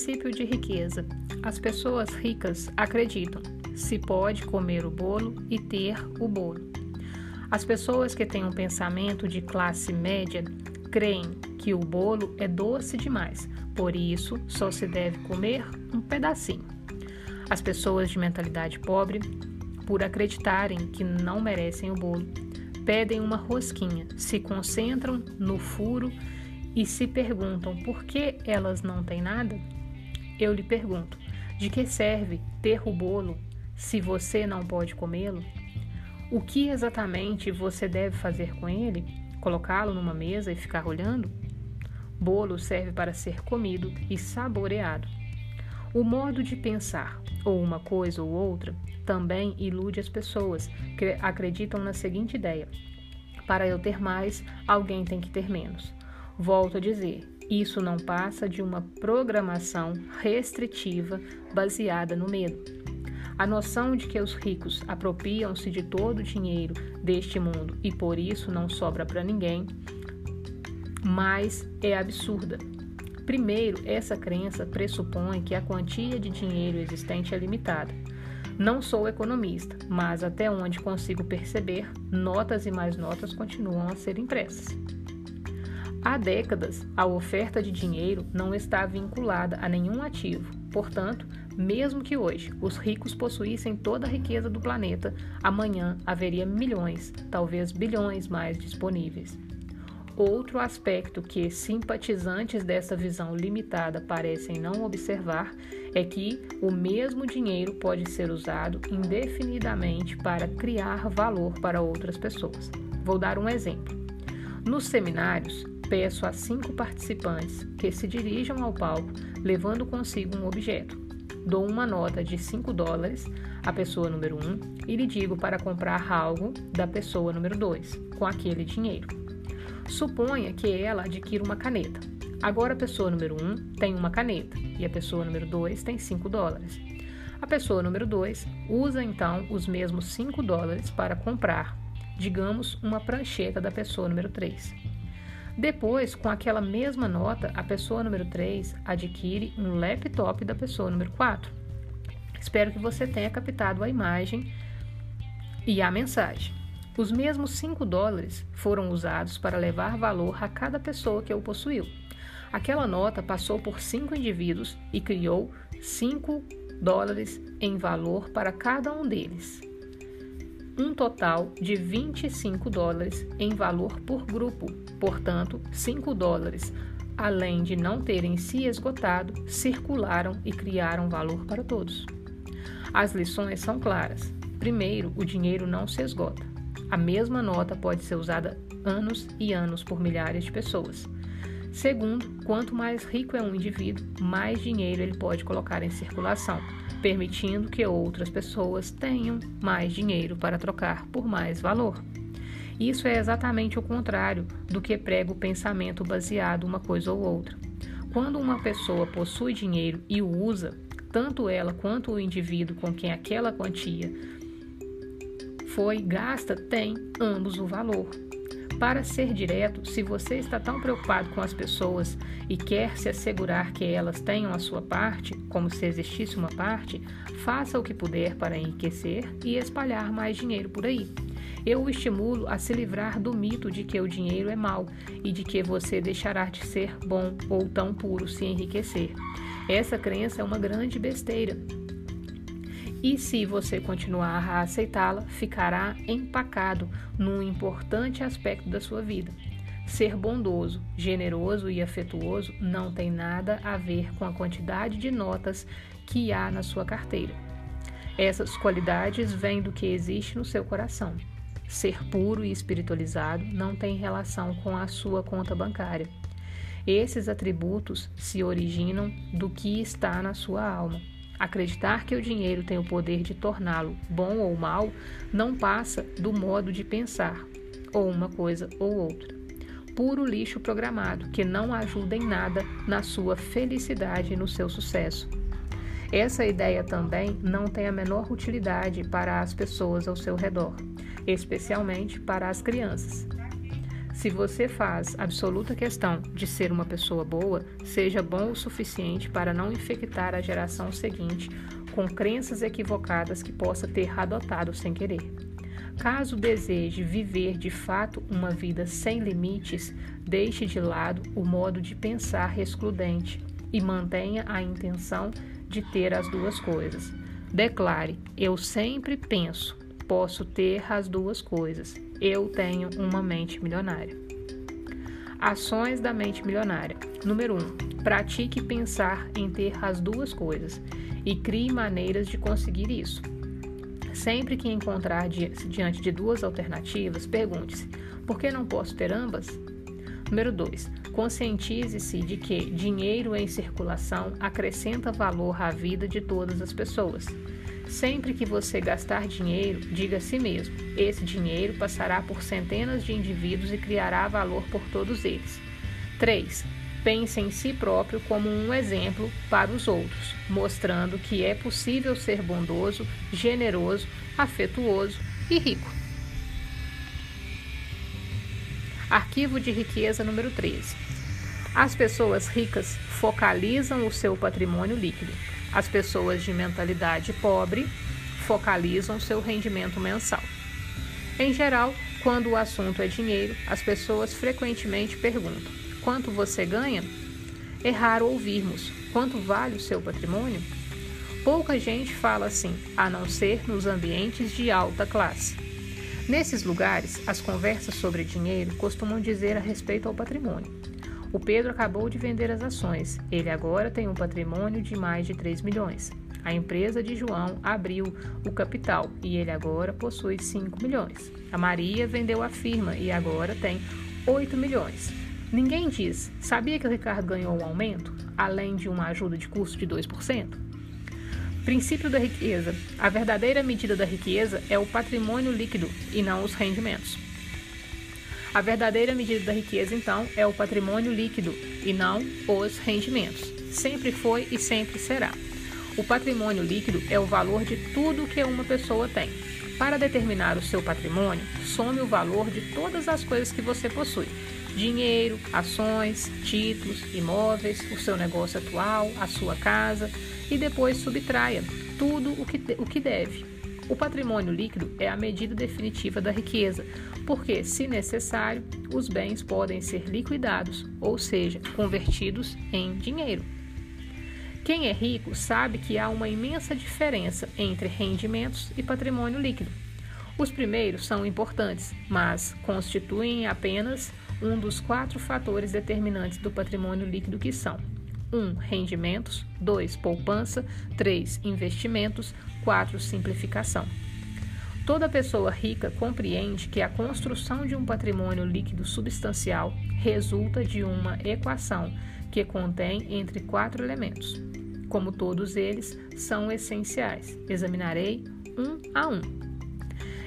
princípio de riqueza. As pessoas ricas acreditam se pode comer o bolo e ter o bolo. As pessoas que têm um pensamento de classe média creem que o bolo é doce demais, por isso só se deve comer um pedacinho. As pessoas de mentalidade pobre, por acreditarem que não merecem o bolo, pedem uma rosquinha, se concentram no furo e se perguntam por que elas não têm nada? Eu lhe pergunto: de que serve ter o bolo se você não pode comê-lo? O que exatamente você deve fazer com ele? Colocá-lo numa mesa e ficar olhando? Bolo serve para ser comido e saboreado. O modo de pensar, ou uma coisa ou outra, também ilude as pessoas que acreditam na seguinte ideia: para eu ter mais, alguém tem que ter menos. Volto a dizer, isso não passa de uma programação restritiva baseada no medo. A noção de que os ricos apropriam-se de todo o dinheiro deste mundo e por isso não sobra para ninguém, mas é absurda. Primeiro, essa crença pressupõe que a quantia de dinheiro existente é limitada. Não sou economista, mas até onde consigo perceber, notas e mais notas continuam a ser impressas. Há décadas, a oferta de dinheiro não está vinculada a nenhum ativo. Portanto, mesmo que hoje os ricos possuíssem toda a riqueza do planeta, amanhã haveria milhões, talvez bilhões mais disponíveis. Outro aspecto que simpatizantes dessa visão limitada parecem não observar é que o mesmo dinheiro pode ser usado indefinidamente para criar valor para outras pessoas. Vou dar um exemplo. Nos seminários, peço a cinco participantes que se dirijam ao palco levando consigo um objeto. Dou uma nota de 5 dólares à pessoa número 1 um, e lhe digo para comprar algo da pessoa número 2 com aquele dinheiro. Suponha que ela adquira uma caneta. Agora a pessoa número 1 um tem uma caneta e a pessoa número 2 tem 5 dólares. A pessoa número 2 usa então os mesmos 5 dólares para comprar, digamos, uma prancheta da pessoa número 3. Depois, com aquela mesma nota, a pessoa número 3 adquire um laptop da pessoa número 4. Espero que você tenha captado a imagem e a mensagem. Os mesmos 5 dólares foram usados para levar valor a cada pessoa que o possuiu. Aquela nota passou por cinco indivíduos e criou 5 dólares em valor para cada um deles um total de 25 dólares em valor por grupo, portanto, 5 dólares, além de não terem se esgotado, circularam e criaram valor para todos. As lições são claras. Primeiro, o dinheiro não se esgota. A mesma nota pode ser usada anos e anos por milhares de pessoas. Segundo, quanto mais rico é um indivíduo, mais dinheiro ele pode colocar em circulação permitindo que outras pessoas tenham mais dinheiro para trocar por mais valor. Isso é exatamente o contrário do que prega o pensamento baseado uma coisa ou outra. Quando uma pessoa possui dinheiro e o usa, tanto ela quanto o indivíduo com quem aquela quantia foi gasta tem ambos o valor. Para ser direto, se você está tão preocupado com as pessoas e quer se assegurar que elas tenham a sua parte, como se existisse uma parte, faça o que puder para enriquecer e espalhar mais dinheiro por aí. Eu o estimulo a se livrar do mito de que o dinheiro é mau e de que você deixará de ser bom ou tão puro se enriquecer. Essa crença é uma grande besteira e se você continuar a aceitá-la, ficará empacado num importante aspecto da sua vida. Ser bondoso, generoso e afetuoso não tem nada a ver com a quantidade de notas que há na sua carteira. Essas qualidades vêm do que existe no seu coração. Ser puro e espiritualizado não tem relação com a sua conta bancária. Esses atributos se originam do que está na sua alma. Acreditar que o dinheiro tem o poder de torná-lo bom ou mal não passa do modo de pensar, ou uma coisa ou outra. Puro lixo programado que não ajuda em nada na sua felicidade e no seu sucesso. Essa ideia também não tem a menor utilidade para as pessoas ao seu redor, especialmente para as crianças. Se você faz absoluta questão de ser uma pessoa boa, seja bom o suficiente para não infectar a geração seguinte com crenças equivocadas que possa ter adotado sem querer. Caso deseje viver de fato uma vida sem limites, deixe de lado o modo de pensar excludente e mantenha a intenção de ter as duas coisas. Declare: Eu sempre penso, posso ter as duas coisas. Eu tenho uma mente milionária. Ações da mente milionária. Número 1. Um, pratique pensar em ter as duas coisas e crie maneiras de conseguir isso. Sempre que encontrar diante de duas alternativas, pergunte-se: por que não posso ter ambas? Número 2. Conscientize-se de que dinheiro em circulação acrescenta valor à vida de todas as pessoas. Sempre que você gastar dinheiro, diga a si mesmo: esse dinheiro passará por centenas de indivíduos e criará valor por todos eles. 3. Pense em si próprio como um exemplo para os outros, mostrando que é possível ser bondoso, generoso, afetuoso e rico. Arquivo de riqueza número 13. As pessoas ricas focalizam o seu patrimônio líquido. As pessoas de mentalidade pobre focalizam seu rendimento mensal. Em geral, quando o assunto é dinheiro, as pessoas frequentemente perguntam: quanto você ganha? É raro ouvirmos quanto vale o seu patrimônio? Pouca gente fala assim, a não ser nos ambientes de alta classe. Nesses lugares, as conversas sobre dinheiro costumam dizer a respeito ao patrimônio. O Pedro acabou de vender as ações. Ele agora tem um patrimônio de mais de 3 milhões. A empresa de João abriu o capital e ele agora possui 5 milhões. A Maria vendeu a firma e agora tem 8 milhões. Ninguém diz: sabia que o Ricardo ganhou um aumento, além de uma ajuda de custo de 2%? Princípio da riqueza. A verdadeira medida da riqueza é o patrimônio líquido e não os rendimentos. A verdadeira medida da riqueza, então, é o patrimônio líquido e não os rendimentos. Sempre foi e sempre será. O patrimônio líquido é o valor de tudo que uma pessoa tem. Para determinar o seu patrimônio, some o valor de todas as coisas que você possui: dinheiro, ações, títulos, imóveis, o seu negócio atual, a sua casa, e depois subtraia tudo o que, o que deve. O patrimônio líquido é a medida definitiva da riqueza, porque, se necessário, os bens podem ser liquidados, ou seja, convertidos em dinheiro. Quem é rico sabe que há uma imensa diferença entre rendimentos e patrimônio líquido. Os primeiros são importantes, mas constituem apenas um dos quatro fatores determinantes do patrimônio líquido que são 1. Um, rendimentos. 2. Poupança. 3. Investimentos. 4. Simplificação. Toda pessoa rica compreende que a construção de um patrimônio líquido substancial resulta de uma equação que contém entre quatro elementos. Como todos eles são essenciais, examinarei um a um.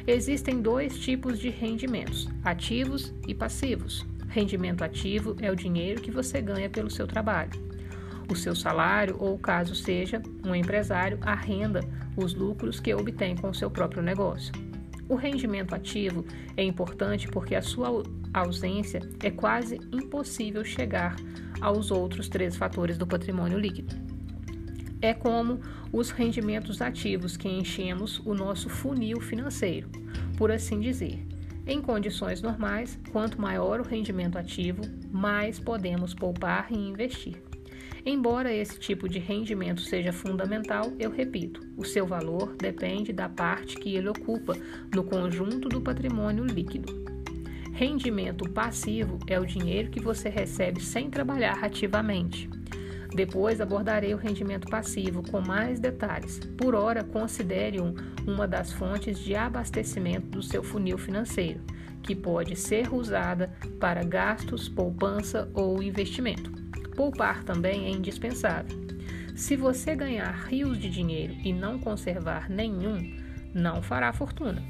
Existem dois tipos de rendimentos: ativos e passivos. Rendimento ativo é o dinheiro que você ganha pelo seu trabalho o seu salário ou, caso seja um empresário, a renda, os lucros que obtém com o seu próprio negócio. O rendimento ativo é importante porque a sua ausência é quase impossível chegar aos outros três fatores do patrimônio líquido. É como os rendimentos ativos que enchemos o nosso funil financeiro, por assim dizer. Em condições normais, quanto maior o rendimento ativo, mais podemos poupar e investir. Embora esse tipo de rendimento seja fundamental, eu repito, o seu valor depende da parte que ele ocupa no conjunto do patrimônio líquido. Rendimento passivo é o dinheiro que você recebe sem trabalhar ativamente. Depois abordarei o rendimento passivo com mais detalhes. Por hora, considere-o uma das fontes de abastecimento do seu funil financeiro, que pode ser usada para gastos, poupança ou investimento. Poupar também é indispensável. Se você ganhar rios de dinheiro e não conservar nenhum, não fará fortuna.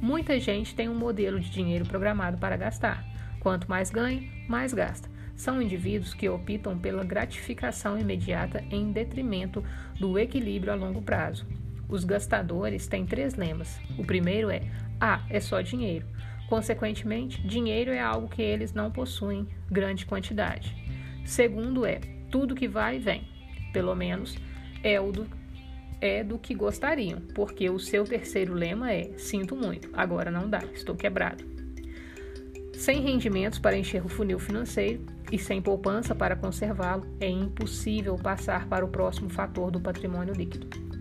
Muita gente tem um modelo de dinheiro programado para gastar. Quanto mais ganha, mais gasta. São indivíduos que optam pela gratificação imediata em detrimento do equilíbrio a longo prazo. Os gastadores têm três lemas. O primeiro é: Ah, é só dinheiro. Consequentemente, dinheiro é algo que eles não possuem grande quantidade. Segundo é, tudo que vai, vem. Pelo menos é o do, é do que gostariam, porque o seu terceiro lema é: sinto muito, agora não dá, estou quebrado. Sem rendimentos para encher o funil financeiro e sem poupança para conservá-lo, é impossível passar para o próximo fator do patrimônio líquido.